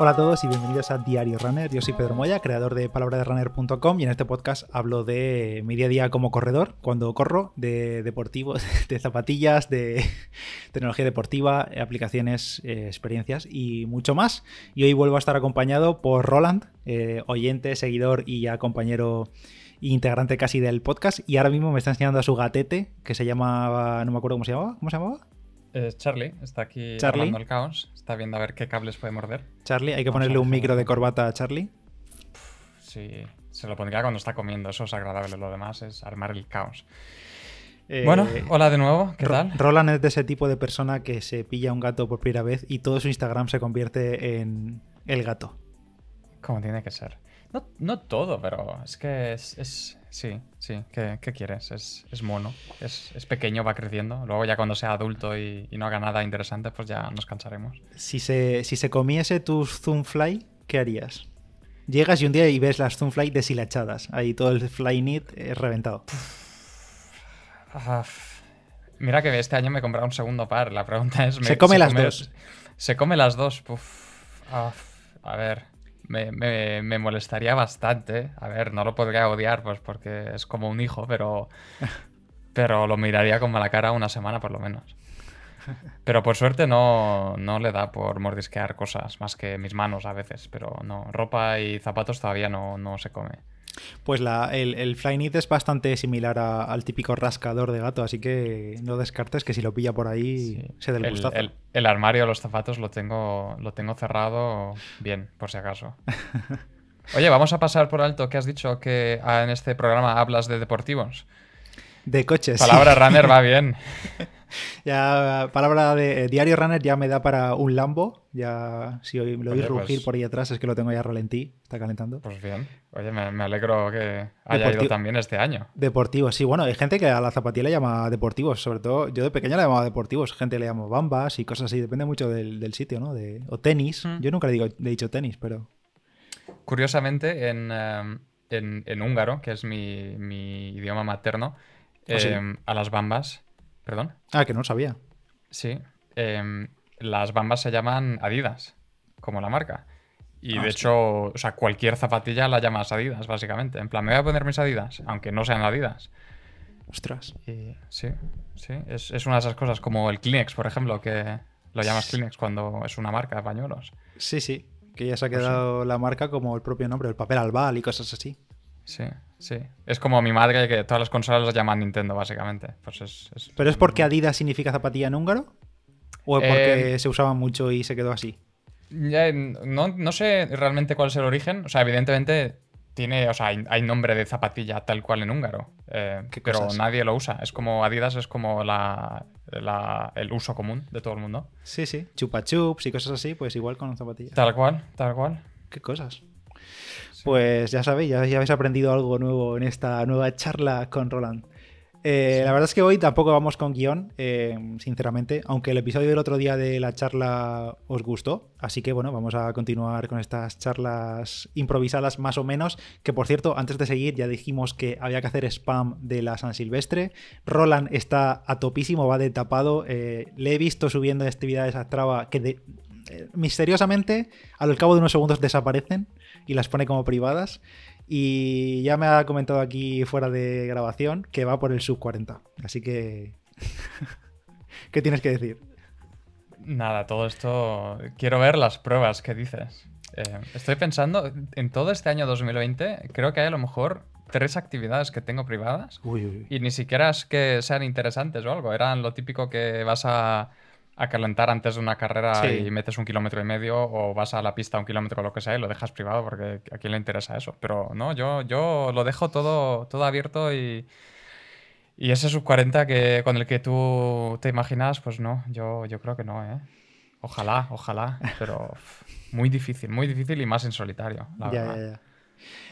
Hola a todos y bienvenidos a Diario Runner. Yo soy Pedro Moya, creador de palabraderunner.com y en este podcast hablo de mi día a día como corredor, cuando corro, de deportivos, de zapatillas, de tecnología deportiva, aplicaciones, eh, experiencias y mucho más. Y hoy vuelvo a estar acompañado por Roland, eh, oyente, seguidor y ya compañero integrante casi del podcast y ahora mismo me está enseñando a su gatete que se llama, no me acuerdo cómo se llamaba, ¿cómo se llamaba? Charlie, está aquí Charlie. armando el caos. Está viendo a ver qué cables puede morder. Charlie, hay que Vamos ponerle un micro de corbata a Charlie. Sí, se lo pondría cuando está comiendo. Eso es agradable. Lo demás es armar el caos. Eh, bueno, hola de nuevo. ¿Qué Ro- tal? Roland es de ese tipo de persona que se pilla un gato por primera vez y todo su Instagram se convierte en el gato. Como tiene que ser. No, no todo, pero es que es. es- sí, sí. ¿Qué, qué quieres? Es, es mono. Es, es pequeño, va creciendo. Luego, ya cuando sea adulto y, y no haga nada interesante, pues ya nos cansaremos. Si se, si se comiese tus Zoomfly, ¿qué harías? Llegas y un día y ves las Zoomfly deshilachadas. Ahí todo el fly knit eh, reventado. Mira que este año me he comprado un segundo par. La pregunta es... Se come las dos. Se come las dos. Puf. Ah, a ver, me, me- me molestaría bastante. A ver, no lo podría odiar pues porque es como un hijo, pero... Pero lo miraría con mala cara una semana por lo menos. Pero por suerte no, no le da por mordisquear cosas más que mis manos a veces. Pero no, ropa y zapatos todavía no, no se come. Pues la, el, el fly knit es bastante similar a- al típico rascador de gato, así que no descartes que si lo pilla por ahí Sí. se dé el el, gustazo. el- el armario de los zapatos lo tengo, lo tengo cerrado bien, por si acaso. Oye, vamos a pasar por alto que has dicho que ah, en este programa hablas de deportivos. De coches. sí. Palabra runner va bien. Ya, palabra de eh, diario runner ya me da para un Lambo. Ya, si hoy lo oís Oye, rugir pues- por ahí atrás, es que lo tengo ya ralentí. Está calentando. Pues bien. Oye, me, me alegro que haya Deportivo- ido también este año. Deportivos, sí, bueno, hay gente que a la zapatilla le llama deportivos, sobre todo yo de pequeño le llamaba deportivos, gente le llama bambas y cosas así, depende mucho del, del sitio, ¿no? De, o tenis, Mm. yo nunca le, digo, le he dicho tenis, pero... Curiosamente, en, eh, en- en húngaro, que es mi, mi idioma materno, ¿Ah, sí? eh, a las bambas... ¿Perdón? Ah, que no lo sabía. Sí. em, las bambas se llaman Adidas, como la marca. Y Ah, de hostia. hecho, o sea, cualquier zapatilla la llamas Adidas, básicamente. En plan, me voy a poner mis Adidas, aunque no sean Adidas. Ostras. Y sí, sí. Es, es una de esas cosas, como el Kleenex, por ejemplo, que lo llamas Kleenex cuando es una marca de pañuelos. Sí, sí, que ya se ha Pues quedado la marca como el propio nombre, el papel albal y cosas así. Sí, sí. Es como mi madre que todas las consolas las llaman Nintendo, básicamente. Pues es, es- ¿Pero es porque Adidas significa zapatilla en húngaro? ¿O es porque Eh, se usaba mucho y se quedó así? Ya, no, no sé realmente cuál es el origen. O sea, evidentemente tiene, o sea, hay, hay nombre de zapatilla tal cual en húngaro. eh, ¿Qué pero cosas? nadie lo usa. Es como Adidas, es como la, la- el uso común de todo el mundo. Sí, sí, chupa chups y cosas así, pues igual con zapatillas. Tal cual, tal cual. ¿Qué cosas? Pues ya sabéis, ya, ya habéis aprendido algo nuevo en esta nueva charla con Roland. Eh, La verdad es que hoy tampoco vamos con guion, eh, sinceramente, aunque el episodio del otro día de la charla os gustó. Así que bueno, vamos a continuar con estas charlas improvisadas más o menos. Que por cierto, antes de seguir ya dijimos que había que hacer spam de la San Silvestre. Roland está a topísimo, va de tapado. eh, le he visto subiendo actividades a Strava que de- eh, misteriosamente al cabo de unos segundos desaparecen y las pone como privadas. Y ya me ha comentado aquí fuera de grabación que va por el sub 40. Así que... ¿Qué tienes que decir? Nada, todo esto. Quiero ver las pruebas que dices. Eh, estoy pensando, en todo este año 2020, creo que hay a lo mejor tres actividades que tengo privadas. Uy, uy. Y ni siquiera es que sean interesantes o algo. Eran lo típico que vas a, a calentar antes de una carrera Sí. y metes un kilómetro y medio o vas a la pista un kilómetro o lo que sea y lo dejas privado porque a quién le interesa eso. Pero no, yo, yo lo dejo todo, todo abierto y, y ese sub 40 que, con el que tú te imaginas, pues no, yo, yo creo que no, ¿eh? Ojalá, ojalá, pero muy difícil, muy difícil y más en solitario, la Ya, verdad. ya, ya.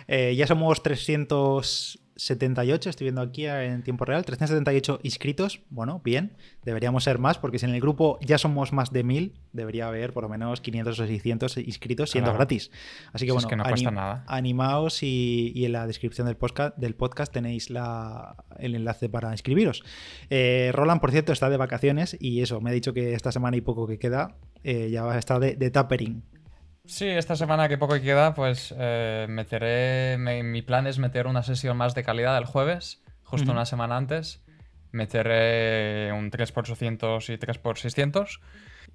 Eh, ya somos 300 378, estoy viendo aquí en tiempo real, 378 inscritos. Bueno, bien, deberíamos ser más, porque si en el grupo ya somos más de 1000, debería haber por lo menos 500 o 600 inscritos siendo gratis. Así que bueno, animaos y, en la descripción del podcast, del podcast tenéis el enlace para inscribiros. Eh, Roland, por cierto, está de vacaciones y eso, me ha dicho que esta semana y poco que queda eh, ya va a estar de, de tapering. Sí, esta semana que poco queda, pues eh, meteré. mi plan es meter una sesión más de calidad el jueves, justo una semana antes. Meteré un 3x800 y 3x600.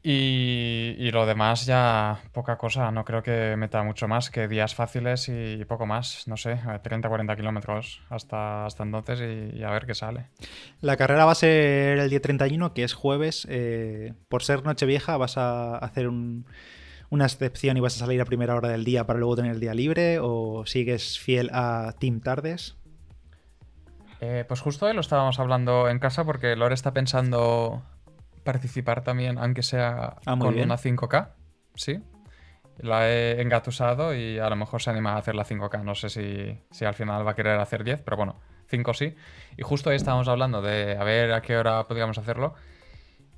Y, y, lo demás ya poca cosa, no creo que meta mucho más que días fáciles y poco más, no sé, 30-40 kilómetros hasta, hasta entonces y, a ver qué sale. La carrera va a ser el día 31, que es jueves. Eh, por ser Nochevieja vas a hacer un, una excepción y vas a salir a primera hora del día para luego tener el día libre? ¿O sigues fiel a Team Tardes? Eh, pues justo hoy lo estábamos hablando en casa porque Lore está pensando participar también, aunque sea ah, con una 5K. Sí. La he engatusado y a lo mejor se anima a hacer la 5K. No sé si, si al final va a querer hacer 10, pero bueno, 5 sí. Y justo hoy estábamos hablando de a ver a qué hora podríamos hacerlo.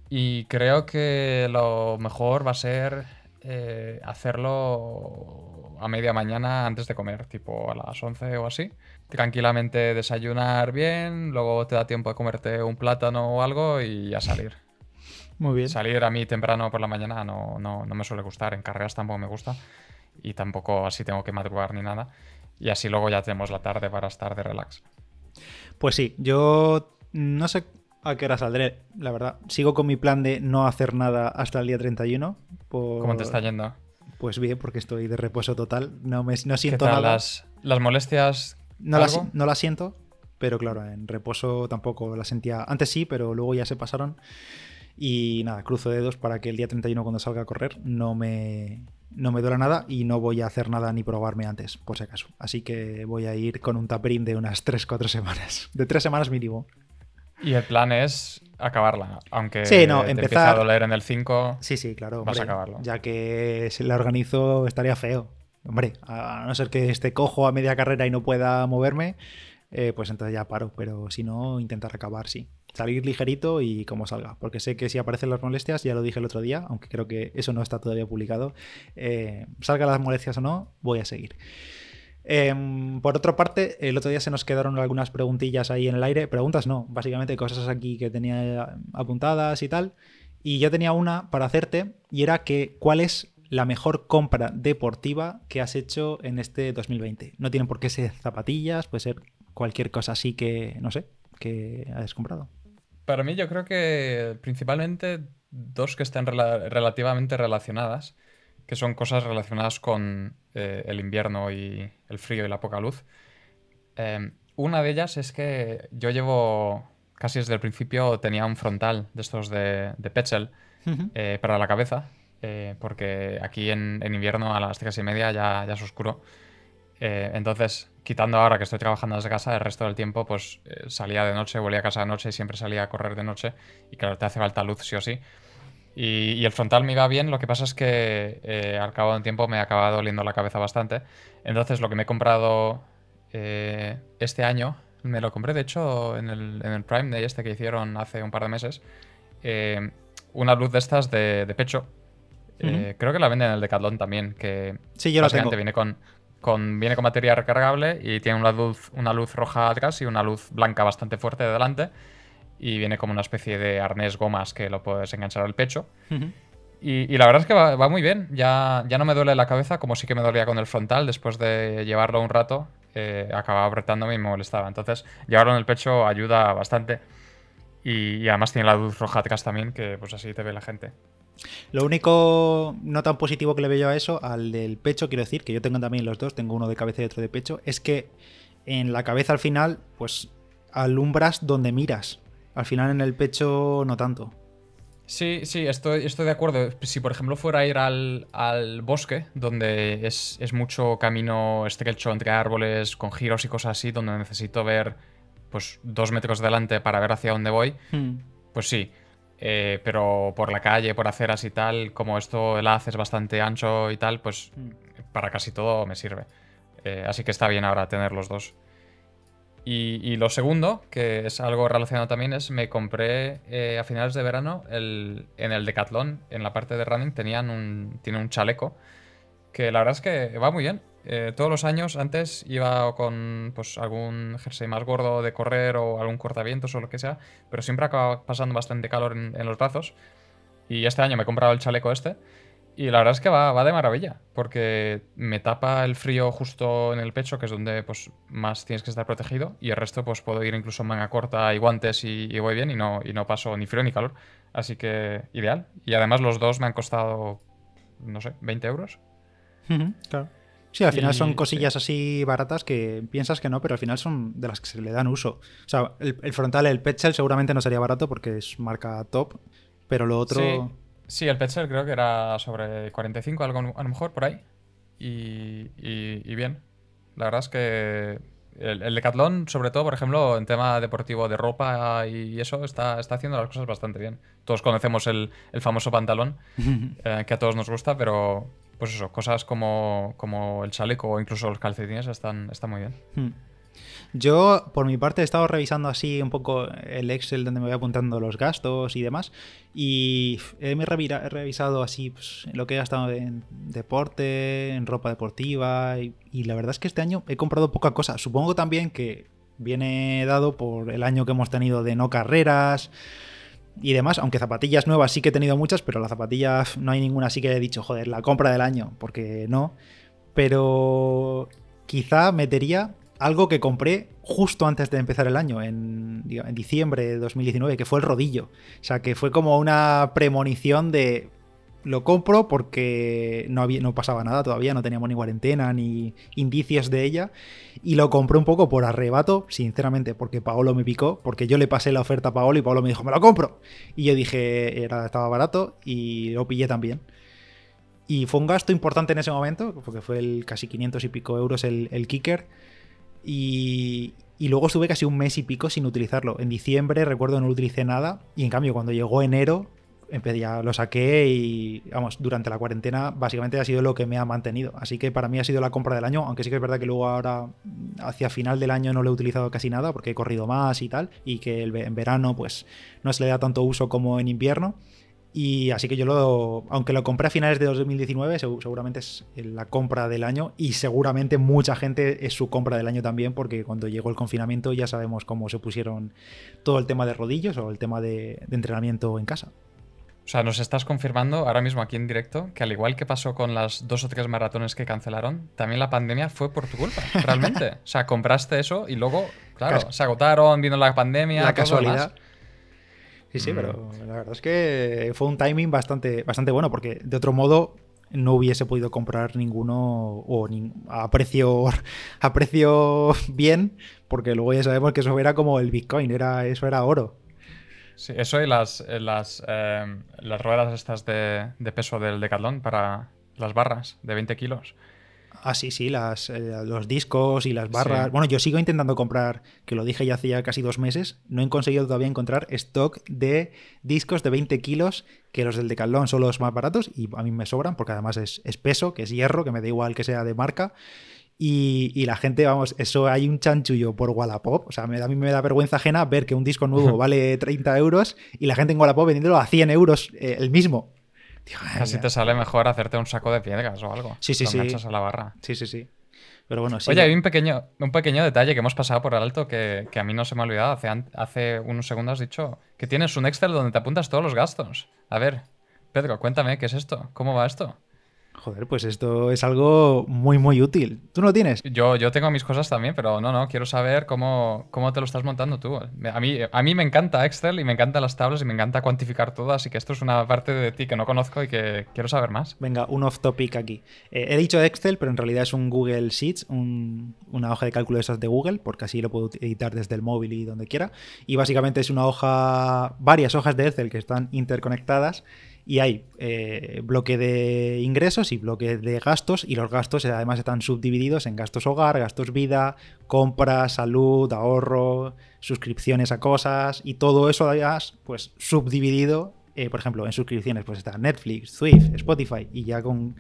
Y creo que lo mejor va a ser eh, hacerlo a media mañana antes de comer, tipo a las 11 o así. Tranquilamente desayunar bien, luego te da tiempo de comerte un plátano o algo y ya salir. Muy bien. Salir a mí temprano por la mañana no, no, no me suele gustar, en carreras tampoco me gusta y tampoco así tengo que madrugar ni nada. Y así luego ya tenemos la tarde para estar de relax. Pues sí, yo no sé a qué hora saldré, la verdad. Sigo con mi plan de no hacer nada hasta el día 31. ¿Cómo te está yendo? Pues bien, porque estoy de reposo total. No, me, no siento nada. Las, las molestias. No las, no las siento, pero claro, en reposo tampoco las sentía. Antes sí, pero luego ya se pasaron. Y nada, cruzo dedos para que el día 31 cuando salga a correr no me, no me duela nada y no voy a hacer nada ni probarme antes, por si acaso. Así que voy a ir con un taperín de unas 3-4 semanas. De 3 semanas mínimo. Y el plan es acabarla, aunque sí, no, empezar... a doler en el 5. Sí, sí, claro. Vas a acabarlo. Ya que si la organizo estaría feo. Hombre, a no ser que esté cojo a media carrera y no pueda moverme, eh, pues entonces ya paro. Pero si no, intentar acabar, sí. Salir ligerito y como salga. Porque sé que si aparecen las molestias, ya lo dije el otro día, aunque creo que eso no está todavía publicado, eh, salga las molestias o no, voy a seguir. Em, por otra parte, el otro día se nos quedaron algunas preguntillas ahí en el aire. Preguntas no, básicamente cosas aquí que tenía apuntadas y tal. Y yo tenía una para hacerte y era que ¿cuál es la mejor compra deportiva que has hecho en este 2020? No tienen por qué ser zapatillas, puede ser cualquier cosa así que, no sé, que hayas comprado. Para mí yo creo que principalmente dos que están relativamente relacionadas que son cosas relacionadas con eh, el invierno y el frío y la poca luz. Em, una de ellas es que yo llevo, casi desde el principio, tenía un frontal de estos de, de Petzl eh, para la cabeza, eh, porque aquí en, invierno a las tres y media ya, ya es oscuro. entonces, quitando ahora que estoy trabajando desde casa, el resto del tiempo pues salía de noche, volvía a casa de noche y siempre salía a correr de noche. Y claro, te hace falta luz sí o sí. Y, el frontal me iba bien, lo que pasa es que eh, al cabo de un tiempo me acaba doliendo la cabeza bastante. Entonces lo que me he comprado eh, este año, me lo compré de hecho en el, Prime Day este que hicieron hace un par de meses, eh, una luz de estas de, pecho. creo que la venden en el Decathlon también, que sí, yo básicamente viene con, con, viene con materia recargable y tiene una luz, una luz roja atrás y una luz blanca bastante fuerte de delante y viene como una especie de arnés gomas que lo puedes enganchar al pecho. y, la verdad es que va, muy bien. Ya, ya no me duele la cabeza como sí que me dolía con el frontal. Después de llevarlo un rato, eh, acababa apretándome y me molestaba. Entonces, llevarlo en el pecho ayuda bastante. Y, además tiene la luz roja atrás también, que pues así te ve la gente. Lo único no tan positivo que le veo yo a eso, al del pecho, quiero decir, que yo tengo también los dos, tengo uno de cabeza y otro de pecho, es que en la cabeza al final, pues alumbras donde miras. Al final en el pecho no tanto. Sí, sí, estoy, estoy de acuerdo. Si por ejemplo fuera a ir al, bosque, donde es, mucho camino estrecho entre árboles, con giros y cosas así, donde necesito ver pues dos metros delante para ver hacia dónde voy, hmm. pues sí. Eh, pero por la calle, por aceras y tal, como esto el haz es bastante ancho y tal, pues hmm. para casi todo me sirve. Eh, así que está bien ahora tener los dos. Y, lo segundo, que es algo relacionado también, es me compré eh, a finales de verano el, en el Decathlon, en la parte de running, tenían un, tiene un chaleco que la verdad es que va muy bien. Eh, todos los años antes iba con pues, algún jersey más gordo de correr o algún cortavientos o lo que sea, pero siempre acaba pasando bastante calor en, en los brazos. Y este año me he comprado el chaleco este y la verdad es que va, de maravilla, porque me tapa el frío justo en el pecho, que es donde pues, más tienes que estar protegido, y el resto pues puedo ir incluso manga corta y guantes y, voy bien y no, y no paso ni frío ni calor. Así que ideal. Y además los dos me han costado, no sé, 20 euros. claro. Sí, al final son cosillas así baratas que piensas que no, pero al final son de las que se le dan uso. O sea, el, frontal, el Petzel seguramente no sería barato porque es marca top, pero lo otro... Sí, el Petzer creo que era sobre 45, algo a lo mejor por ahí. Y, bien. La verdad es que el, el, Decathlon, sobre todo, por ejemplo, en tema deportivo de ropa y eso, está, está haciendo las cosas bastante bien. Todos conocemos el, famoso pantalón, eh, que a todos nos gusta, pero pues eso, cosas como, como el chaleco o incluso los calcetines están, están muy bien. Hmm. Yo, por mi parte, he estado revisando así un poco el Excel donde me voy apuntando los gastos y demás. Y he, revisado así pues, lo que he gastado en deporte, en ropa deportiva. Y, la verdad es que este año he comprado poca cosa. Supongo también que viene dado por el año que hemos tenido de no carreras y demás, aunque zapatillas nuevas sí que he tenido muchas, pero las zapatillas no hay ninguna así que he dicho, joder, la compra del año, porque no. Pero quizá metería algo que compré justo antes de empezar el año, en, diciembre de 2019, que fue el rodillo. O sea, que fue como una premonición de lo compro porque no, había, no pasaba nada todavía, no teníamos ni cuarentena ni indicios de ella. Y lo compré un poco por arrebato, sinceramente, porque Paolo me picó, porque yo le pasé la oferta a Paolo y Paolo me dijo, me lo compro. Y yo dije, era, estaba barato y lo pillé también. Y fue un gasto importante en ese momento, porque fue el casi 500 y pico euros el kicker y, luego estuve casi un mes y pico sin utilizarlo. En diciembre recuerdo no utilicé nada y en cambio cuando llegó enero ya lo saqué y vamos, durante la cuarentena básicamente ha sido lo que me ha mantenido. Así que para mí ha sido la compra del año, aunque sí que es verdad que luego ahora hacia final del año no lo he utilizado casi nada porque he corrido más y tal y que en verano pues no se le da tanto uso como en invierno. Y así que yo lo, aunque lo compré a finales de 2019, seguramente es la compra del año y seguramente mucha gente es su compra del año también porque cuando llegó el confinamiento ya sabemos cómo se pusieron todo el tema de rodillos o el tema de, entrenamiento en casa. O sea, nos estás confirmando ahora mismo aquí en directo que al igual que pasó con las dos o tres maratones que cancelaron, también la pandemia fue por tu culpa, realmente. o sea, compraste eso y luego, claro, se agotaron, vino la pandemia. La casualidad. Sí, sí, pero mm. la verdad es que fue un timing bastante, bastante bueno, porque de otro modo no hubiese podido comprar ninguno o a precio a precio bien, porque luego ya sabemos que eso era como el Bitcoin, era, eso era oro. Sí, eso y las, eh, las, eh, las ruedas estas de, de peso del Decathlon para las barras de 20 kilos. Ah, sí, sí, las, eh, los discos y las barras. Bueno, yo sigo intentando comprar, que lo dije ya hace ya casi dos meses, no he conseguido todavía encontrar stock de discos de 20 kilos, que los del Decathlon son los más baratos y a mí me sobran, porque además es, peso, que es hierro, que me da igual que sea de marca. Y, la gente, vamos, eso hay un chanchullo por Wallapop. O sea, a mí me da vergüenza ajena ver que un disco nuevo vale 30 euros y la gente en Wallapop vendiéndolo a 100 euros eh, el mismo. Casi te sale mejor hacerte un saco de piedras o algo. Sí, sí, sí. a la barra. Sí, sí, sí. Pero bueno, Oye, hay un pequeño, un pequeño detalle que hemos pasado por alto que, que a mí no se me ha olvidado. Hace, hace unos segundos has dicho que tienes un Excel donde te apuntas todos los gastos. A ver, Pedro, cuéntame, ¿qué es esto? ¿Cómo va esto? Joder, pues esto es algo muy, muy útil. ¿Tú no lo tienes? Yo, yo tengo mis cosas también, pero no, no, quiero saber cómo, cómo te lo estás montando tú. A mí, a mí me encanta Excel y me encantan las tablas y me encanta cuantificar todo, así que esto es una parte de ti que no conozco y que quiero saber más. Venga, un off topic aquí. Eh, he dicho Excel, pero en realidad es un Google Sheets, una hoja de cálculo de esas de Google, porque así lo puedo editar desde el móvil y donde quiera. Y básicamente es una hoja, varias hojas de Excel que están interconectadas y hay eh, bloque de ingresos y bloque de gastos y los gastos además están subdivididos en gastos hogar, gastos vida, compras, salud, ahorro, suscripciones a cosas y todo eso además pues subdividido eh, por ejemplo en suscripciones pues está Netflix, Swift, Spotify y ya con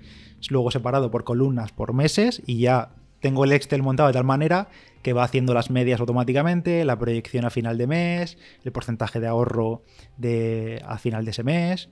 luego separado por columnas por meses y ya tengo el Excel montado de tal manera que va haciendo las medias automáticamente, la proyección a final de mes, el porcentaje de ahorro de, a final de ese mes.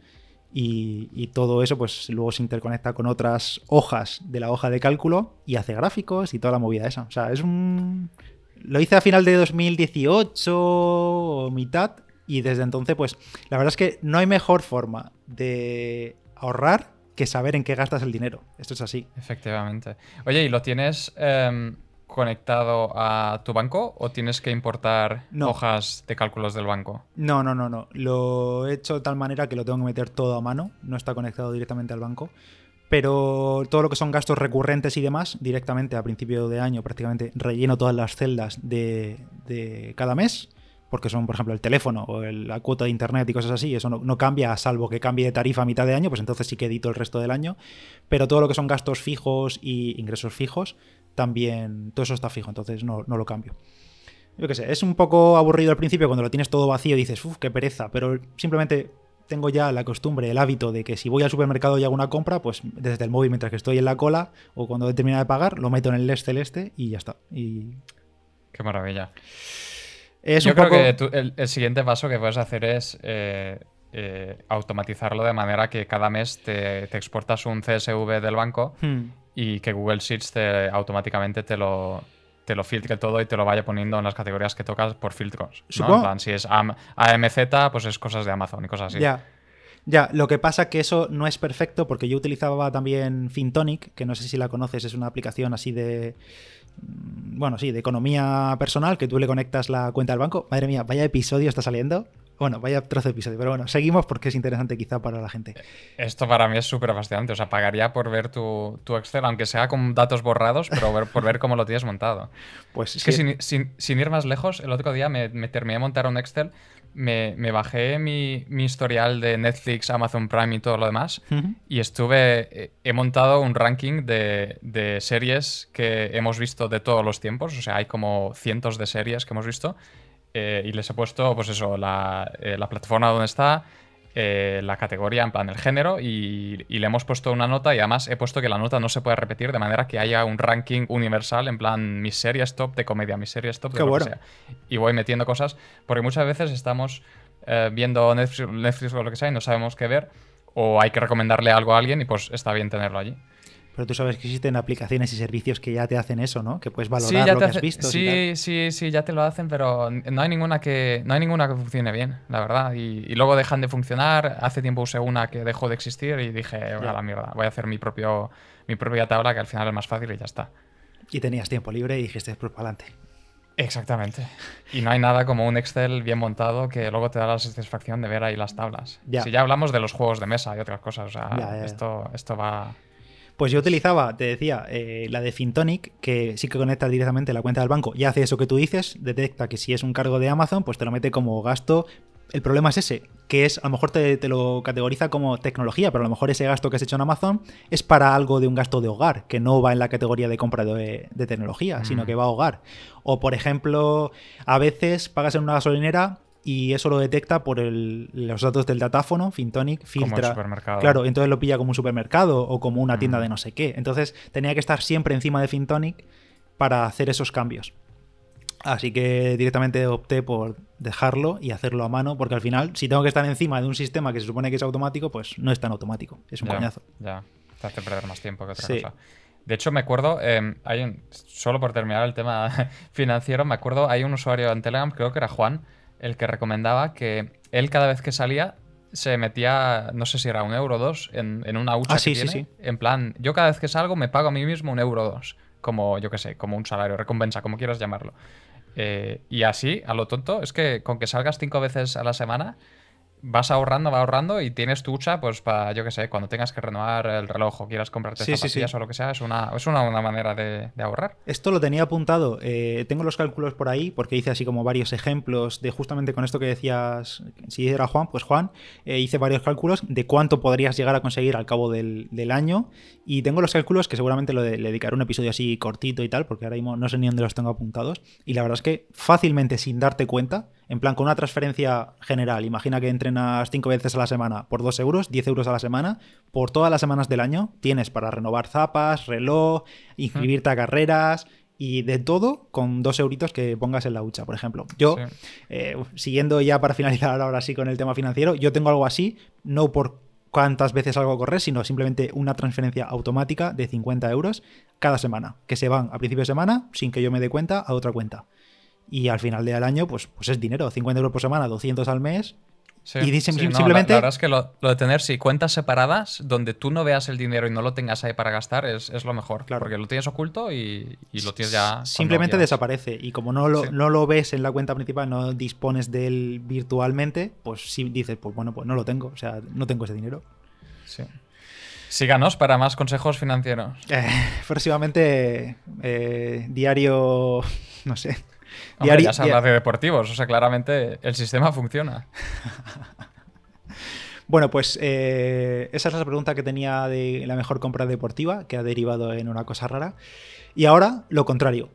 Y, todo eso pues luego se interconecta con otras hojas de la hoja de cálculo y hace gráficos y toda la movida esa. O sea, es un... Lo hice a final de 2018 o mitad y desde entonces pues la verdad es que no hay mejor forma de ahorrar que saber en qué gastas el dinero. Esto es así. Efectivamente. Oye, ¿y lo tienes em, conectado a tu banco o tienes que importar hojas de cálculos del banco? No, no, no, no. Lo he hecho de tal manera que lo tengo que meter todo a mano. No está conectado directamente al banco. Pero todo lo que son gastos recurrentes y demás, directamente a principio de año prácticamente relleno todas las celdas de, de cada mes porque son, por ejemplo, el teléfono o la cuota de internet y cosas así, eso no, cambia, salvo que cambie de tarifa a mitad de año, pues entonces sí que edito el resto del año. Pero todo lo que son gastos fijos y ingresos fijos, también todo eso está fijo, entonces no, lo cambio. Yo qué sé, es un poco aburrido al principio cuando lo tienes todo vacío y dices, uff, qué pereza, pero simplemente tengo ya la costumbre, el hábito de que si voy al supermercado y hago una compra, pues desde el móvil mientras que estoy en la cola o cuando he terminado de pagar, lo meto en el LED celeste y ya está. Y... Qué maravilla. Yo creo que el, siguiente paso que puedes hacer es eh, eh, automatizarlo de manera que cada mes te, exportas un CSV del banco hmm. Y que Google Sheets te, automáticamente te lo, te lo filtre todo y te lo vaya poniendo en las categorías que tocas por filtros. si es AMZ, pues es cosas de Amazon y cosas así. Ya. Ya, lo que pasa que eso no es perfecto porque yo utilizaba también Fintonic, que no sé si la conoces, es una aplicación así de Mm, bueno, sí, de economía personal, que tú le conectas la cuenta del banco. Madre mía, vaya episodio está saliendo. Bueno, vaya trozo de episodio, pero bueno, seguimos porque es interesante quizá para la gente. Esto para mí es súper fascinante, o sea, pagaría por ver tu, Excel, aunque sea con datos borrados, pero por ver cómo lo tienes montado. Pues es que sin, ir más lejos, el otro día me, me terminé de montar un Excel me, bajé mi, historial de Netflix, Amazon Prime y todo lo demás y estuve, eh, he montado un ranking de, series que hemos visto de todos los tiempos, o sea, hay como cientos de series que hemos visto eh, y les he puesto, pues eso, la, eh, la plataforma donde está, eh, la categoría, en plan el género, y, le hemos puesto una nota y además he puesto que la nota no se puede repetir de manera que haya un ranking universal, en plan mis series top de comedia, mis series top de lo que sea. Y voy metiendo cosas, porque muchas veces estamos viendo Netflix, o lo que sea y no sabemos qué ver, o hay que recomendarle algo a alguien y pues está bien tenerlo allí. Pero tú sabes que existen aplicaciones y servicios que ya te hacen eso, ¿no? Que puedes valorar lo que has visto. Sí, sí, sí, ya te lo hacen, pero no hay ninguna que, no hay ninguna que funcione bien, la verdad. Y, luego dejan de funcionar. Hace tiempo usé una que dejó de existir y dije, a la mierda, voy a hacer mi, propio, mi propia tabla que al final es más fácil y ya está. Y tenías tiempo libre y dijiste, pues para adelante. Exactamente. Y no hay nada como un Excel bien montado que luego te da la satisfacción de ver ahí las tablas. Si ya hablamos de los juegos de mesa y otras cosas, o sea, esto, esto va pues yo utilizaba, te decía, eh, la de Fintonic, que sí que conecta directamente la cuenta del banco y hace eso que tú dices, detecta que si es un cargo de Amazon, pues te lo mete como gasto. El problema es ese, que es, a lo mejor te, lo categoriza como tecnología, pero a lo mejor ese gasto que has hecho en Amazon es para algo de un gasto de hogar, que no va en la categoría de compra de, tecnología, sino mm. que va a hogar. O, por ejemplo, a veces pagas en una gasolinera y eso lo detecta por los datos del datáfono, Fintonic, filtra. supermercado. Claro, entonces lo pilla como un supermercado o como una tienda de no sé qué. Entonces tenía que estar siempre encima de Fintonic para hacer esos cambios. Así que directamente opté por dejarlo y hacerlo a mano, porque al final, si tengo que estar encima de un sistema que se supone que es automático, pues no es tan automático. Es un coñazo. Ya, te hace perder más tiempo que otra cosa. De hecho, me acuerdo, em, hay un, solo por terminar el tema financiero, me acuerdo, hay un usuario en Telegram, creo que era Juan, el que recomendaba que él cada vez que salía se metía, no sé si era un euro o dos, en, una hucha ah, sí, sí, sí. En plan, yo cada vez que salgo me pago a mí mismo un euro o dos. Como, yo qué sé, como un salario, recompensa, como quieras llamarlo. Eh, y así, a lo tonto, es que con que salgas cinco veces a la semana, vas ahorrando, va ahorrando y tienes tu hucha, pues para, yo qué sé, cuando tengas que renovar el reloj o quieras comprarte zapatillas o lo que sea, es una, es una, manera de, ahorrar. Esto lo tenía apuntado. Eh, tengo los cálculos por ahí porque hice así como varios ejemplos de justamente con esto que decías, si era Juan, pues Juan, eh, hice varios cálculos de cuánto podrías llegar a conseguir al cabo del, año y tengo los cálculos que seguramente le dedicaré un episodio así cortito y tal, porque ahora mismo no sé ni dónde los tengo apuntados y la verdad es que fácilmente sin darte cuenta, En plan, con una transferencia general, imagina que entrenas 5 veces a la semana por 2 euros, 10 euros a la semana, por todas las semanas del año tienes para renovar zapas, reloj, inscribirte a carreras, y de todo con dos euritos que pongas en la hucha, por ejemplo. Yo, eh, siguiendo ya para finalizar ahora sí con el tema financiero, yo tengo algo así, no por cuántas veces algo a correr, sino simplemente una transferencia automática de 50 euros cada semana, que se van a principio de semana, sin que yo me dé cuenta, a otra cuenta. Y al final del año, pues, pues es dinero, 50 euros por semana, 200 al mes, y simplemente. la, verdad es que lo, de tener sí, cuentas separadas donde tú no veas el dinero y no lo tengas ahí para gastar es, lo mejor. Claro. Porque lo tienes oculto y, lo tienes ya. Simplemente desaparece. Y como no lo, no lo ves en la cuenta principal, no dispones de él virtualmente, pues sí dices, pues bueno, pues no lo tengo. O sea, no tengo ese dinero. Sí. Síganos para más consejos financieros. Eh, próximamente, eh, diario. No sé. Ya se habla de deportivos, o sea, claramente el sistema funciona. Bueno, pues eh, esa es la pregunta que tenía de la mejor compra deportiva, que ha derivado en una cosa rara. Y ahora, lo contrario.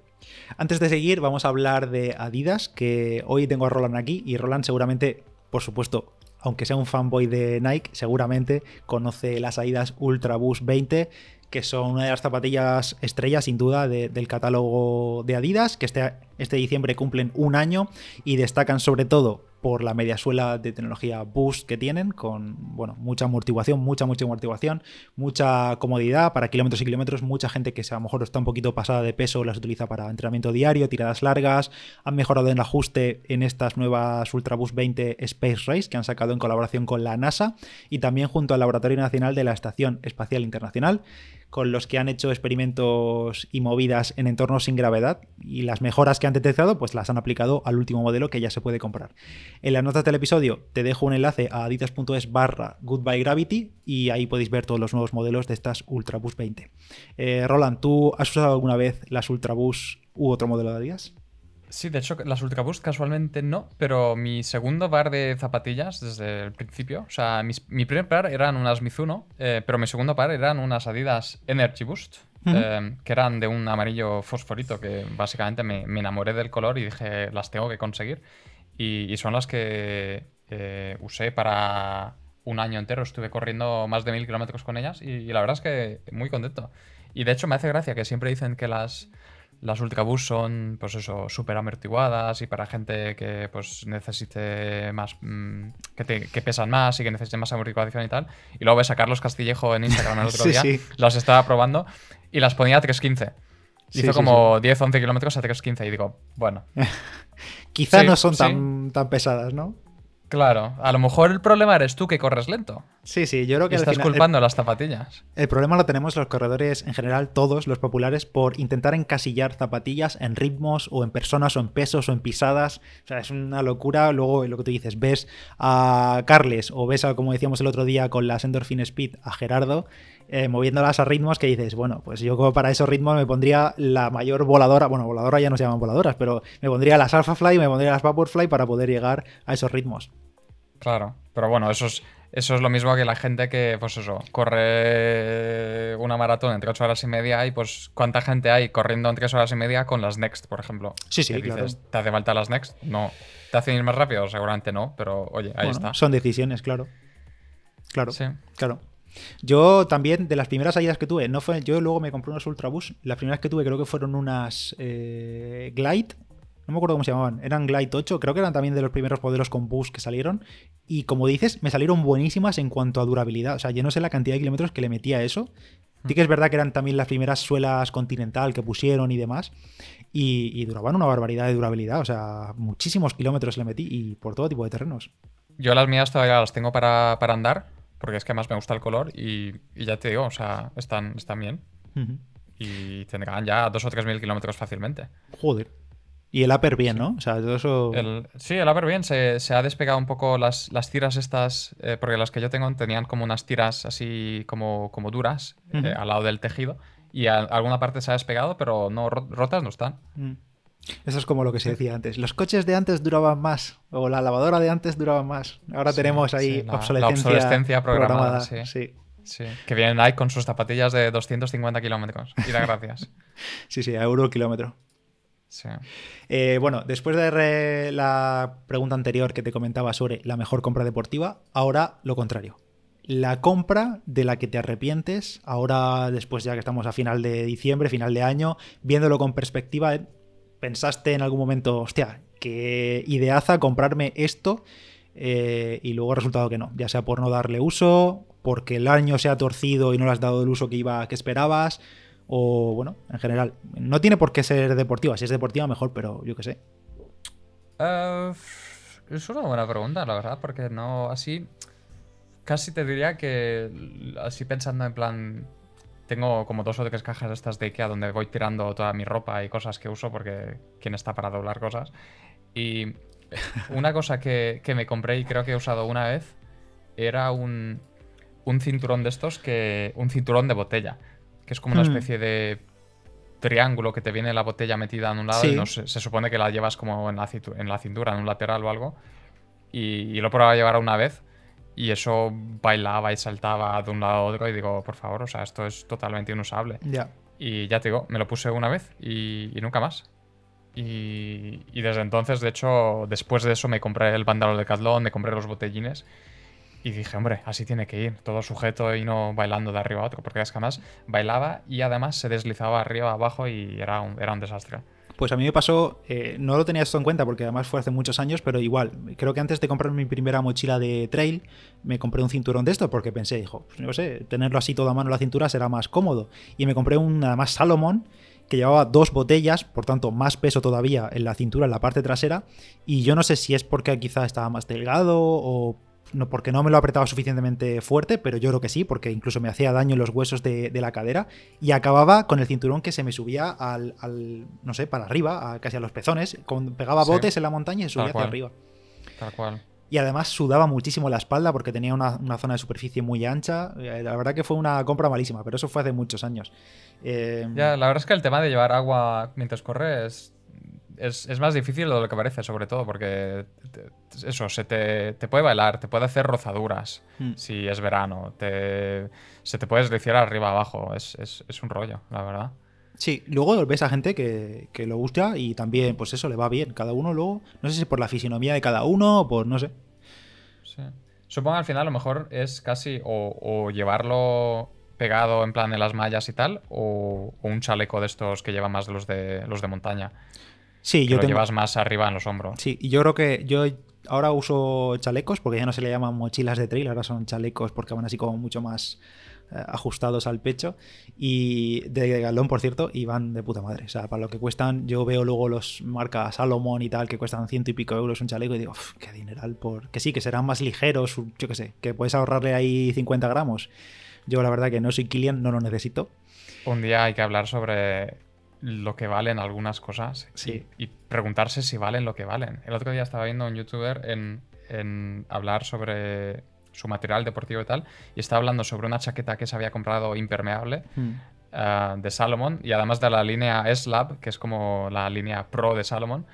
Antes de seguir, vamos a hablar de Adidas, que hoy tengo a Roland aquí, y Roland seguramente, por supuesto, aunque sea un fanboy de Nike, seguramente conoce las Adidas Ultra Boost 20, que son una de las zapatillas estrellas, sin duda, del catálogo de Adidas, que este, este diciembre cumplen un año y destacan sobre todo por la media suela de tecnología Boost que tienen, con bueno, mucha amortiguación, mucha, mucha amortiguación, mucha comodidad para kilómetros y kilómetros. Mucha gente que a lo mejor está un poquito pasada de peso las utiliza para entrenamiento diario, tiradas largas. Han mejorado el ajuste en estas nuevas Ultra Boost 20 Space Race que han sacado en colaboración con la NASA y también junto al Laboratorio Nacional de la Estación Espacial Internacional con los que han hecho experimentos y movidas en entornos sin gravedad y las mejoras que han detectado pues las han aplicado al último modelo que ya se puede comprar. En las notas del episodio te dejo un enlace a adidas.es barra Goodbye Gravity y ahí podéis ver todos los nuevos modelos de estas Ultraboost 20. Eh, Roland, ¿tú has usado alguna vez las Ultraboost u otro modelo de Adidas? Sí, de hecho, las Ultra Boost casualmente no, pero mi segundo par de zapatillas desde el principio, o sea, mi primer par eran unas Mizuno, eh, pero mi segundo par eran unas Adidas Energy Boost, eh, que eran de un amarillo fosforito, que básicamente me, enamoré del color y dije, las tengo que conseguir. Y, son las que eh, usé para un año entero, estuve corriendo más de mil kilómetros con ellas y, y la verdad es que muy contento. Y de hecho me hace gracia que siempre dicen que las las Ultraboost son, pues eso, súper amortiguadas y para gente que pues necesite más, mm, que, pesan más y que necesite más amortiguación y tal. Y luego ves a Carlos Castillejo en Instagram el otro día, las estaba probando y las ponía a 3.15. Hizo como 10, 11 kilómetros a 3.15 y digo, bueno. Quizá no son tan, tan pesadas, ¿no? Claro, a lo mejor el problema eres tú que corres lento. Sí, sí, yo creo que... estás culpando las zapatillas. El problema lo tenemos los corredores en general, todos los populares, por intentar encasillar zapatillas en ritmos o en personas o en pesos o en pisadas. O sea, es una locura. Luego, lo que tú dices, ves a Carles o ves a, como decíamos el otro día con las Endorphin Speed, a Gerardo, eh, moviéndolas a ritmos que dices, bueno, pues yo como para esos ritmos me pondría la mayor voladora, bueno, voladora ya no se llaman voladoras, pero me pondría las Alphafly y me pondría las Vaporfly para poder llegar a esos ritmos. Claro, pero bueno, eso es, eso es lo mismo que la gente que, pues eso, corre una maratón entre 8 horas y media y pues cuánta gente hay corriendo en 3 horas y media con las Next, por ejemplo. Sí, sí, claro. ¿Te hace falta las Next? No. ¿Te hacen ir más rápido? Seguramente no, pero oye, ahí está. Son decisiones, claro. Claro, sí. claro. Yo también, de las primeras salidas que tuve, no fue, yo luego me compré unos Ultrabus. Las primeras que tuve creo que fueron unas eh, Glide. No me acuerdo cómo se llamaban. Eran Glide 8. Creo que eran también de los primeros modelos con bus que salieron. Y como dices, me salieron buenísimas en cuanto a durabilidad. O sea, yo no sé la cantidad de kilómetros que le metía a eso. Sí que es verdad que eran también las primeras suelas Continental que pusieron y demás. Y, duraban una barbaridad de durabilidad. O sea, muchísimos kilómetros le metí y por todo tipo de terrenos. Yo las mías todavía las tengo para, para andar porque es que más me gusta el color y, ya te digo, o sea, están, están bien. Y tendrán ya dos o tres mil kilómetros fácilmente. Joder. Y el upper bien, ¿no? O sea, todo eso... sí, el upper bien. Se, ha despegado un poco las, las tiras estas, eh, porque las que yo tengo tenían como unas tiras así como, como duras eh, al lado del tejido. Y alguna parte se ha despegado, pero no rotas no están. Mm. Eso es como lo que se decía antes. Los coches de antes duraban más, o la lavadora de antes duraba más. Ahora tenemos ahí obsolescencia, programada. sí. sí. Que vienen ahí con sus zapatillas de 250 kilómetros. Y da gracias. sí, sí, a euro kilómetro. Sí. Eh, bueno, después de la pregunta anterior que te comentaba sobre la mejor compra deportiva, ahora lo contrario. La compra de la que te arrepientes, ahora después ya que estamos a final de diciembre, final de año, viéndolo con perspectiva. Pensaste en algún momento, hostia, que ideaza comprarme esto eh, y luego ha resultado que no, ya sea por no darle uso, porque el año se ha torcido y no le has dado el uso que iba que esperabas, o bueno, en general. No tiene por qué ser deportiva, si es deportiva mejor, pero yo qué sé. Eh, es una buena pregunta, la verdad, porque no así... Casi te diría que así pensando en plan... Tengo como dos o tres cajas estas de Ikea donde voy tirando toda mi ropa y cosas que uso porque quién está para doblar cosas. Y una cosa que, me compré y creo que he usado una vez era un, un cinturón de estos que... Un cinturón de botella que es como una hmm. especie de triángulo que te viene la botella metida en un lado y no, se, supone que la llevas como en la, en la cintura, en un lateral o algo. Y, lo probaba a llevar una vez y eso bailaba y saltaba de un lado a otro y digo, por favor, o sea, esto es totalmente inusable. Ya. Y ya te digo, me lo puse una vez y, nunca más. Y, y, desde entonces, de hecho, después de eso me compré el pantalón de Catlón, me compré los botellines y dije, hombre, así tiene que ir, todo sujeto y no bailando de arriba a otro, porque es que además bailaba y además se deslizaba arriba abajo y era un, era un desastre. Pues a mí me pasó, eh, no lo tenía esto en cuenta porque además fue hace muchos años, pero igual, creo que antes de comprar mi primera mochila de trail, me compré un cinturón de esto porque pensé, dijo, pues no sé, tenerlo así todo a mano en la cintura será más cómodo. Y me compré un, además, Salomon, que llevaba dos botellas, por tanto más peso todavía en la cintura, en la parte trasera, y yo no sé si es porque quizá estaba más delgado o no, porque no me lo apretaba suficientemente fuerte, pero yo creo que sí, porque incluso me hacía daño en los huesos de, la cadera y acababa con el cinturón que se me subía al, no sé, para arriba, casi a los pezones, con, pegaba botes en la montaña y subía hacia arriba. Tal cual. Y además sudaba muchísimo la espalda porque tenía una, zona de superficie muy ancha. Eh, la verdad que fue una compra malísima, pero eso fue hace muchos años. Eh, ya, la verdad es que el tema de llevar agua mientras corres es, más difícil de lo que parece, sobre todo, porque eso, se te, puede bailar, te puede hacer rozaduras hmm. si es verano, te, se te puede deslizar arriba abajo, es, un rollo, la verdad. Sí, luego ves a gente que, lo gusta y también, pues eso, le va bien. Cada uno luego, no sé si por la fisionomía de cada uno o por, no sé. Sí. Supongo que al final lo mejor es casi o, llevarlo pegado en plan de las mallas y tal, o, o, un chaleco de estos que lleva más los de los de montaña. Sí, yo lo llevas más arriba en los hombros. Sí, y yo creo que yo ahora uso chalecos porque ya no se le llaman mochilas de trail, ahora son chalecos porque van así como mucho más eh, ajustados al pecho y de galón, por cierto, y van de puta madre. O sea, para lo que cuestan, yo veo luego los marcas Salomon y tal que cuestan ciento y pico euros un chaleco y digo, qué dineral, por... que sí, que serán más ligeros, yo qué sé, que puedes ahorrarle ahí 50 gramos. Yo la verdad que no soy Kilian, no lo necesito. Un día hay que hablar sobre lo que valen algunas cosas sí. y, preguntarse si valen lo que valen. El otro día estaba viendo a un youtuber en, hablar sobre su material deportivo y tal, y estaba hablando sobre una chaqueta que se había comprado impermeable hmm. eh, de Salomon, y además de la línea S-Lab, que es como la línea pro de Salomon,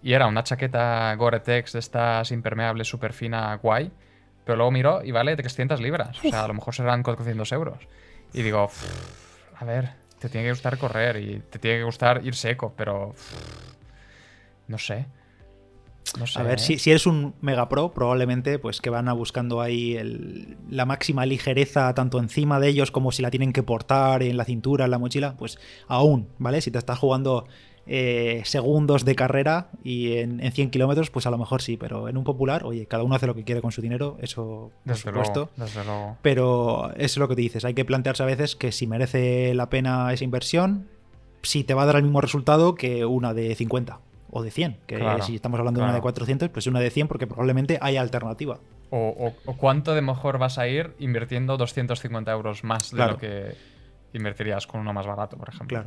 y era una chaqueta Gore-Tex de estas impermeables súper fina, guay, pero luego miró y vale 300 libras, o sea, a lo mejor serán 400 euros. Y digo, a ver, te tiene que gustar correr y te tiene que gustar ir seco, pero. No sé. No sé. A ver, si, si, eres un mega pro, probablemente pues que van a buscando ahí la máxima ligereza tanto encima de ellos como si la tienen que portar en la cintura, en la mochila, pues aún, ¿vale? Si te estás jugando eh, segundos de carrera y en, 100 kilómetros, pues a lo mejor sí, pero en un popular, oye, cada uno hace lo que quiere con su dinero, eso por supuesto. Pero eso es lo que te dices, hay que plantearse a veces que si merece la pena esa inversión, si te va a dar el mismo resultado que una de 50 o de 100, que si estamos hablando de una de 400, pues una de 100 porque probablemente hay alternativa. O, cuánto de mejor vas a ir invirtiendo 250 euros más de lo que invertirías con uno más barato, por ejemplo.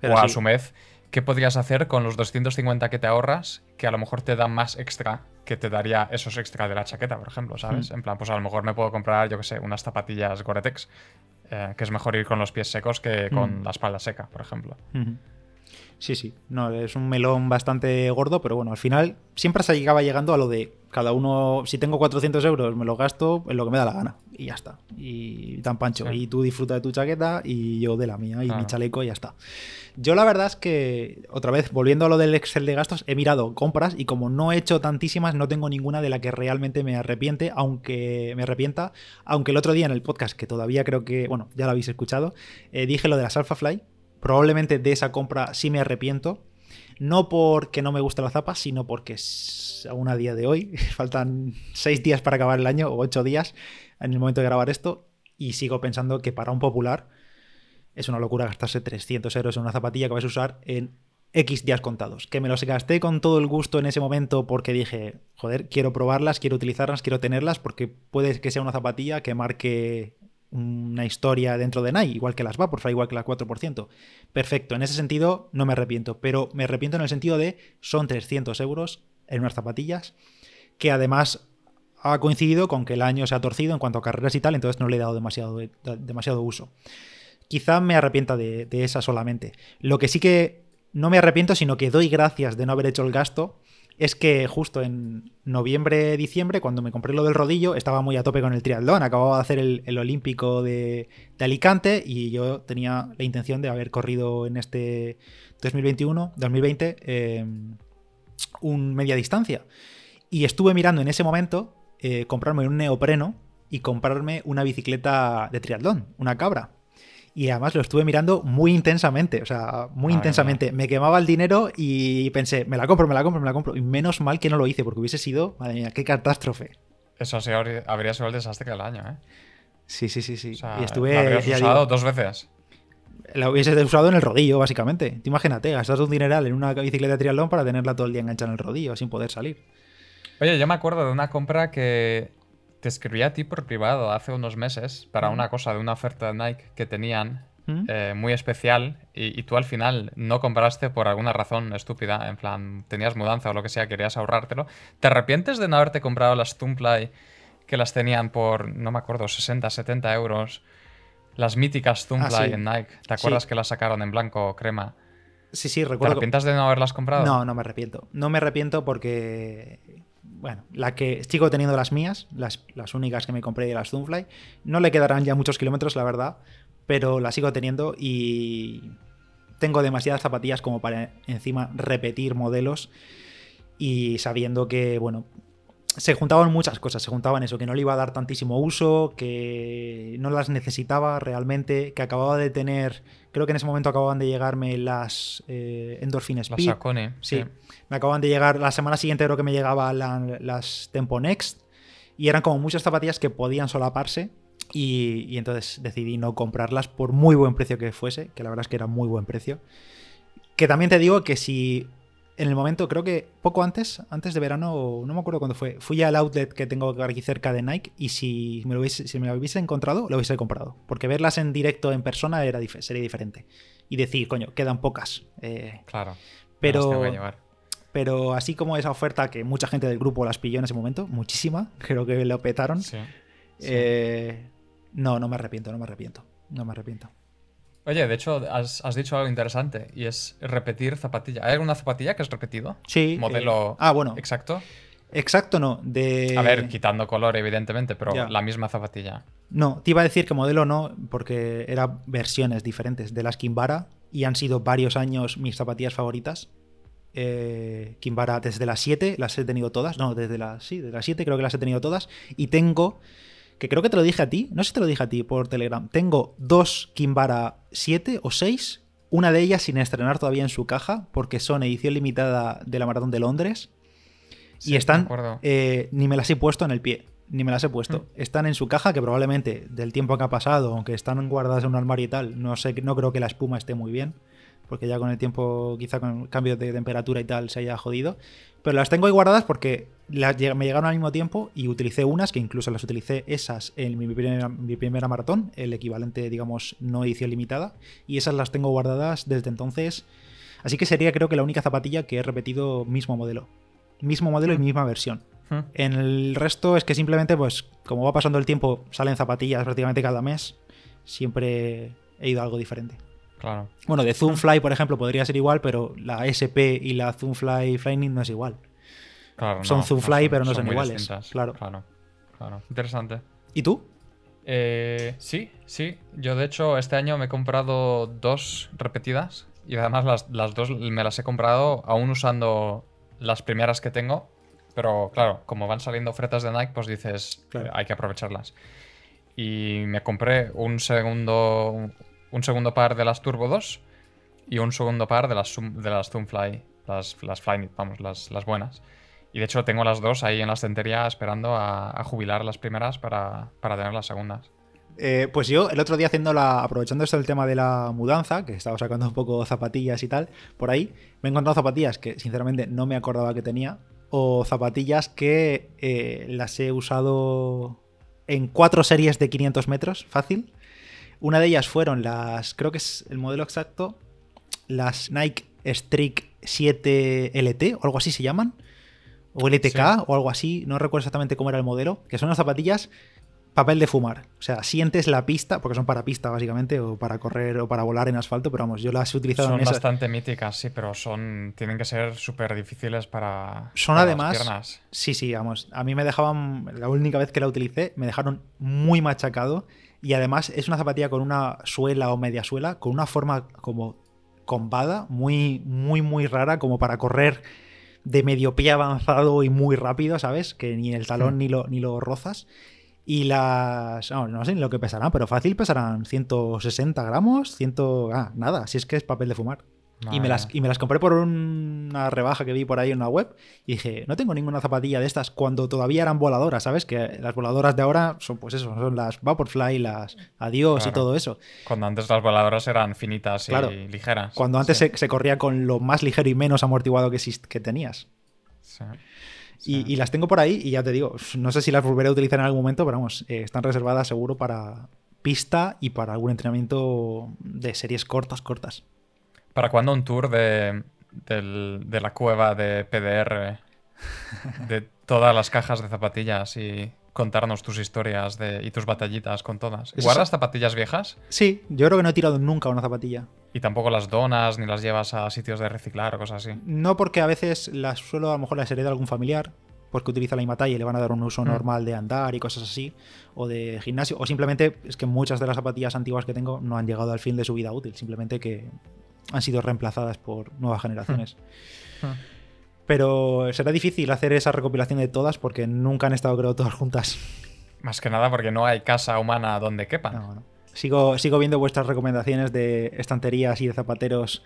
Claro. o a su vez, ¿qué podrías hacer con los 250 que te ahorras que a lo mejor te dan más extra que te daría esos extra de la chaqueta, por ejemplo, ¿sabes? En plan, pues a lo mejor me puedo comprar, yo qué sé, unas zapatillas Gore-Tex, eh, que es mejor ir con los pies secos que con la espalda seca, por ejemplo. Sí, sí, no, es un melón bastante gordo, pero bueno, al final siempre se acaba llegando a lo de cada uno, si tengo 400 euros, me lo gasto en lo que me da la gana. y ya está. Y tan pancho. Y tú disfruta de tu chaqueta y yo de la mía y mi chaleco y ya está. Yo la verdad es que, otra vez, volviendo a lo del Excel de gastos, he mirado compras y como no he hecho tantísimas, no tengo ninguna de la que realmente me arrepiente, aunque me arrepienta, aunque el otro día en el podcast, que todavía creo que, bueno, ya lo habéis escuchado, eh, dije lo de las Alphafly. Probablemente de esa compra sí me arrepiento. No porque no me guste la zapa, sino porque aún a día de hoy, faltan seis días para acabar el año o ocho días en el momento de grabar esto, y sigo pensando que para un popular es una locura gastarse 300 euros en una zapatilla que vas a usar en X días contados. Que me los gasté con todo el gusto en ese momento porque dije, joder, quiero probarlas, quiero utilizarlas, quiero tenerlas, porque puede que sea una zapatilla que marque una historia dentro de Nike, igual que las Vaporfly, igual que la 4%. Perfecto, en ese sentido no me arrepiento, pero me arrepiento en el sentido de son 300 euros en unas zapatillas que además ha coincidido con que el año se ha torcido en cuanto a carreras y tal, entonces no le he dado demasiado, demasiado uso quizá me arrepienta de, esa solamente. Lo que sí que no me arrepiento, sino que doy gracias de no haber hecho el gasto, es que justo en noviembre, diciembre, cuando me compré lo del rodillo, estaba muy a tope con el triatlón. Acababa de hacer el, Olímpico de, Alicante y yo tenía la intención de haber corrido en este 2021, 2020, em, un media distancia. Y estuve mirando en ese momento eh, comprarme un neopreno y comprarme una bicicleta de triatlón, una cabra y además lo estuve mirando muy intensamente, o sea, muy intensamente. Me quemaba el dinero y pensé, me la compro, me la compro, me la compro. Y menos mal que no lo hice, porque hubiese sido, madre mía, qué catástrofe. Eso sí, habría sido el desastre del año, ¿eh? Sí, sí, sí, sí. y estuve. ¿La usado dos veces? La hubiese usado en el rodillo, básicamente. imagínate, gastas un dineral en una bicicleta de triatlón para tenerla todo el día enganchada en el rodillo, sin poder salir. Oye, yo me acuerdo de una compra que te escribí a ti por privado hace unos meses para una cosa de una oferta de Nike que tenían eh, muy especial y, tú al final no compraste por alguna razón estúpida, en plan, tenías mudanza o lo que sea, querías ahorrártelo. ¿Te arrepientes de no haberte comprado las Tumplay que las tenían por, no me acuerdo, 60, 70 euros? Las míticas Tumplay ah, en Nike. ¿Te acuerdas que las sacaron en blanco o crema? Sí, sí, recuerdo. ¿Te arrepientas de no haberlas comprado? No, no me arrepiento. No me arrepiento porque bueno, la que sigo teniendo las mías, las, únicas que me compré de las Zoomfly. No le quedarán ya muchos kilómetros, la verdad, pero las sigo teniendo y tengo demasiadas zapatillas como para encima repetir modelos y sabiendo que, bueno, se juntaban muchas cosas, se juntaban eso, que no le iba a dar tantísimo uso, que no las necesitaba realmente, que acababa de tener, creo que en ese momento acababan de llegarme las eh, Endorphin Speed. Las Sacone, sí. Me acaban de llegar, la semana siguiente creo que me llegaban las Tempo Next, y eran como muchas zapatillas que podían solaparse, y, y entonces decidí no comprarlas por muy buen precio que fuese, que la verdad es que era muy buen precio. Que también te digo que si en el momento, creo que poco antes, antes de verano, no me acuerdo cuándo fue, fui al outlet que tengo aquí cerca de Nike y si me lo hubiese, si me lo hubiese encontrado, lo hubiese comprado. Porque verlas en directo, en persona, era, sería diferente. Y decir, coño, quedan pocas. Eh, claro. Pero, pero así como esa oferta que mucha gente del grupo las pilló en ese momento, muchísima, creo que lo petaron. Eh, no, no me arrepiento, no me arrepiento. No me arrepiento. Oye, de hecho, has, dicho algo interesante y es repetir zapatilla. ¿Hay alguna zapatilla que has repetido? Sí. ¿Modelo eh, ah, bueno. exacto? Exacto no. De... A ver, quitando color, evidentemente, pero la misma zapatilla. No, te iba a decir que modelo no, porque eran versiones diferentes de las Kimbara y han sido varios años mis zapatillas favoritas. Eh, Kimbara desde las 7, las he tenido todas. No, desde las, sí, desde las 7 creo que las he tenido todas. Y tengo que creo que te lo dije a ti, no sé si te lo dije a ti por Telegram, tengo dos Kimbara 7 o 6, una de ellas sin estrenar todavía en su caja, porque son edición limitada de la Maratón de Londres, y están, eh, ni me las he puesto en el pie, ni me las he puesto. Mm. Están en su caja, que probablemente del tiempo que ha pasado, aunque están guardadas en un armario y tal, no, sé, no creo que la espuma esté muy bien porque ya con el tiempo, quizá con el cambio de temperatura y tal, se haya jodido. Pero las tengo ahí guardadas porque me llegaron al mismo tiempo y utilicé unas, que incluso las utilicé esas en mi primera, mi primera maratón, el equivalente, digamos, no edición limitada, y esas las tengo guardadas desde entonces. Así que sería creo que la única zapatilla que he repetido mismo modelo. Mismo modelo y hmm. misma versión. Hmm. En el resto es que simplemente, pues, como va pasando el tiempo, salen zapatillas prácticamente cada mes. Siempre he ido a algo diferente. Claro. Bueno, de Zoomfly, por ejemplo, podría ser igual, pero la SP y la Zoomfly Flying no es igual. son Zoomfly, pero no son, iguales. Claro. claro. Claro. Interesante. ¿Y tú? Eh, sí, sí. Yo de hecho este año me he comprado dos repetidas y además las, las dos me las he comprado aún usando las primeras que tengo. Pero claro, como van saliendo ofertas de Nike, pues dices, Claro. hay que aprovecharlas. Y me compré un segundo, un segundo par de las Turbo 2 y un segundo par de las, de las Zoomfly, las, las vamos, las, las buenas. Y de hecho tengo las dos ahí en la estantería esperando a, a jubilar las primeras para, para tener las segundas. Eh, pues yo el otro día haciendo la, aprovechando esto del tema de la mudanza, que estaba sacando un poco zapatillas y tal, por ahí, me he encontrado zapatillas que sinceramente no me acordaba que tenía, o zapatillas que eh, las he usado en cuatro series de 500 metros, fácil. Una de ellas fueron las, creo que es el modelo exacto, las Nike Streak 7 LT o algo así se llaman, o LTK Sí. o algo así, no recuerdo exactamente cómo era el modelo, que son unas zapatillas papel de fumar. O sea, sientes la pista, porque son para pista básicamente, o para correr o para volar en asfalto, pero vamos, yo las he utilizado Son en esas. bastante míticas, sí, pero son tienen que ser súper difíciles para, Son para además- las piernas. Sí, sí, vamos. A mí me dejaban, la única vez que la utilicé, me dejaron muy machacado. Y además es una zapatilla con una suela o media suela, con una forma como combada, muy, muy, muy rara, como para correr de medio pie avanzado y muy rápido, ¿sabes? Que ni el talón Hmm. ni, lo, ni lo rozas. Y las. No, no sé ni lo que pesarán, pero fácil pesarán 160 gramos, 100. Ah, nada, si es que es papel de fumar. Y me, las, y me las compré por una rebaja que vi por ahí en una web. Y dije, no tengo ninguna zapatilla de estas cuando todavía eran voladoras, ¿sabes? Que las voladoras de ahora son, pues eso, son las Vaporfly, las Adiós y todo eso. Cuando antes las voladoras eran finitas y Claro. ligeras. Cuando antes Sí, se, se corría con lo más ligero y menos amortiguado que, que tenías. sí, Y, sí. y las tengo por ahí y ya te digo, no sé si las volveré a utilizar en algún momento, pero vamos, eh, están reservadas seguro para pista y para algún entrenamiento de series cortas, cortas. ¿Para cuándo un tour de, del- de la cueva de PDR? De todas las cajas de zapatillas y contarnos tus historias de, y tus batallitas con todas. ¿Guardas zapatillas viejas? Sí, yo creo que no he tirado nunca una zapatilla. Y tampoco las donas ni las llevas a sitios de reciclar o cosas así. No porque a veces las suelo, a lo mejor las hereda algún familiar, porque utiliza la misma talla y le van a dar un uso Mm. normal de andar y cosas así, o de gimnasio, o simplemente es que muchas de las zapatillas antiguas que tengo no han llegado al fin de su vida útil, simplemente que han sido reemplazadas por nuevas generaciones. Pero será difícil hacer esa recopilación de todas porque nunca han estado, creo, todas juntas. Más que nada porque no hay casa humana donde quepan. No, no. Sigo, sigo viendo vuestras recomendaciones de estanterías y de zapateros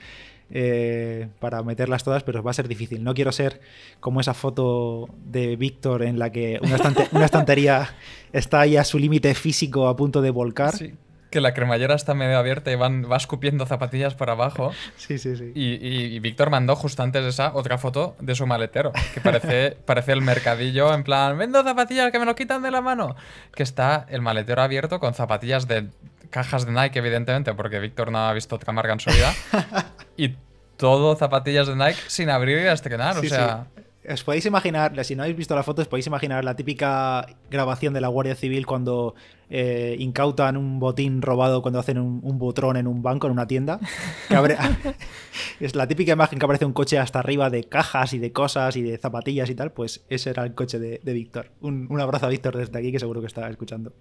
eh, para meterlas todas, pero va a ser difícil. No quiero ser como esa foto de Víctor en la que una, estante- una estantería está ahí a su límite físico a punto de volcar. Sí, que la cremallera está medio abierta y van, va escupiendo zapatillas por abajo. sí, sí. sí. Y, y- y Víctor mandó justo antes de esa otra foto de su maletero, que parece, parece el mercadillo en plan, vendo zapatillas que me lo quitan de la mano. Que está el maletero abierto con zapatillas de cajas de Nike, evidentemente, porque Víctor no ha visto otra marca en su vida. y todo zapatillas de Nike sin abrir y estrenar. Sí, o sea, sí. Os podéis imaginar, si no habéis visto la foto, os podéis imaginar la típica grabación de la Guardia Civil cuando eh, incautan un botín robado cuando hacen un, un butrón en un banco, en una tienda. Que abre- es la típica imagen que aparece un coche hasta arriba de cajas y de cosas y de zapatillas y tal. Pues ese era el coche de, de Víctor. Un, un abrazo a Víctor desde aquí que seguro que está escuchando.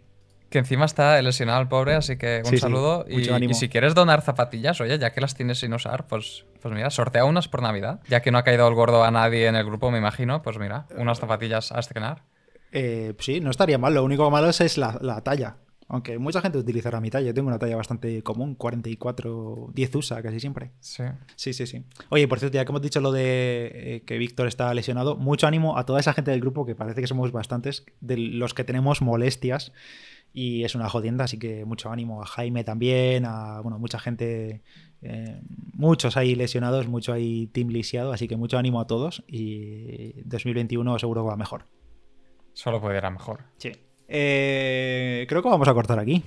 Que encima está lesionado el pobre, así que un Sí, sí, saludo. y, si quieres donar zapatillas, oye, ya que las tienes sin usar, pues, pues mira, sortea unas por Navidad. Ya que no ha caído el gordo a nadie en el grupo, me imagino, pues mira, unas zapatillas a estrenar. Eh, sí, no estaría mal. Lo único malo es, es la, la talla. Aunque mucha gente utilizará mi talla. Yo tengo una talla bastante común, 44, 10 USA casi siempre. Sí. Sí, sí, sí. Oye, por cierto, ya que hemos dicho lo de eh, que Víctor está lesionado, mucho ánimo a toda esa gente del grupo, que parece que somos bastantes, de los que tenemos molestias. Y es una jodienda, así que mucho ánimo a Jaime también, a bueno, mucha gente, eh, muchos ahí lesionados, mucho ahí team lisiado, así que mucho ánimo a todos y 2021 seguro va mejor. Solo puede ir a mejor. Sí. Eh, creo que vamos a cortar aquí.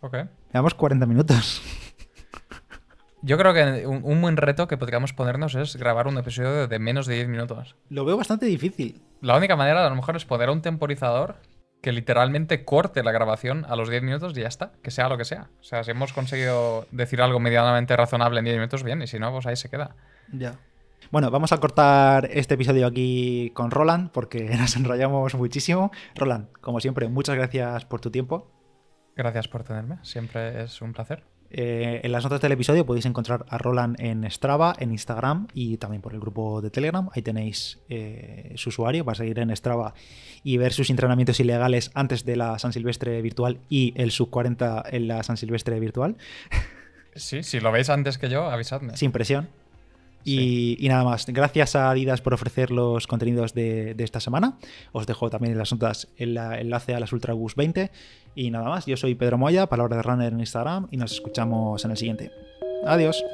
Ok. Llevamos 40 minutos. Yo creo que un, un buen reto que podríamos ponernos es grabar un episodio de menos de 10 minutos. Lo veo bastante difícil. La única manera a lo mejor es poner un temporizador que literalmente corte la grabación a los 10 minutos y ya está, que sea lo que sea. O sea, si hemos conseguido decir algo medianamente razonable en 10 minutos, bien, y si no, pues ahí se queda. Ya. Bueno, vamos a cortar este episodio aquí con Roland porque nos enrollamos muchísimo. Roland, como siempre, muchas gracias por tu tiempo. Gracias por tenerme, siempre es un placer. Eh, en las notas del episodio podéis encontrar a Roland en Strava, en Instagram y también por el grupo de Telegram. Ahí tenéis eh, su usuario para seguir en Strava y ver sus entrenamientos ilegales antes de la San Silvestre virtual y el sub 40 en la San Silvestre virtual. Sí, si lo veis antes que yo, avisadme. Sin presión. Y, nada más. Gracias a Adidas por ofrecer los contenidos de, esta semana. Os dejo también en las notas el enlace a las Ultrabus 20. Y nada más. Yo soy Pedro Moya, palabra de runner en Instagram. Y nos escuchamos en el siguiente. Adiós.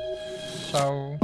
Chao.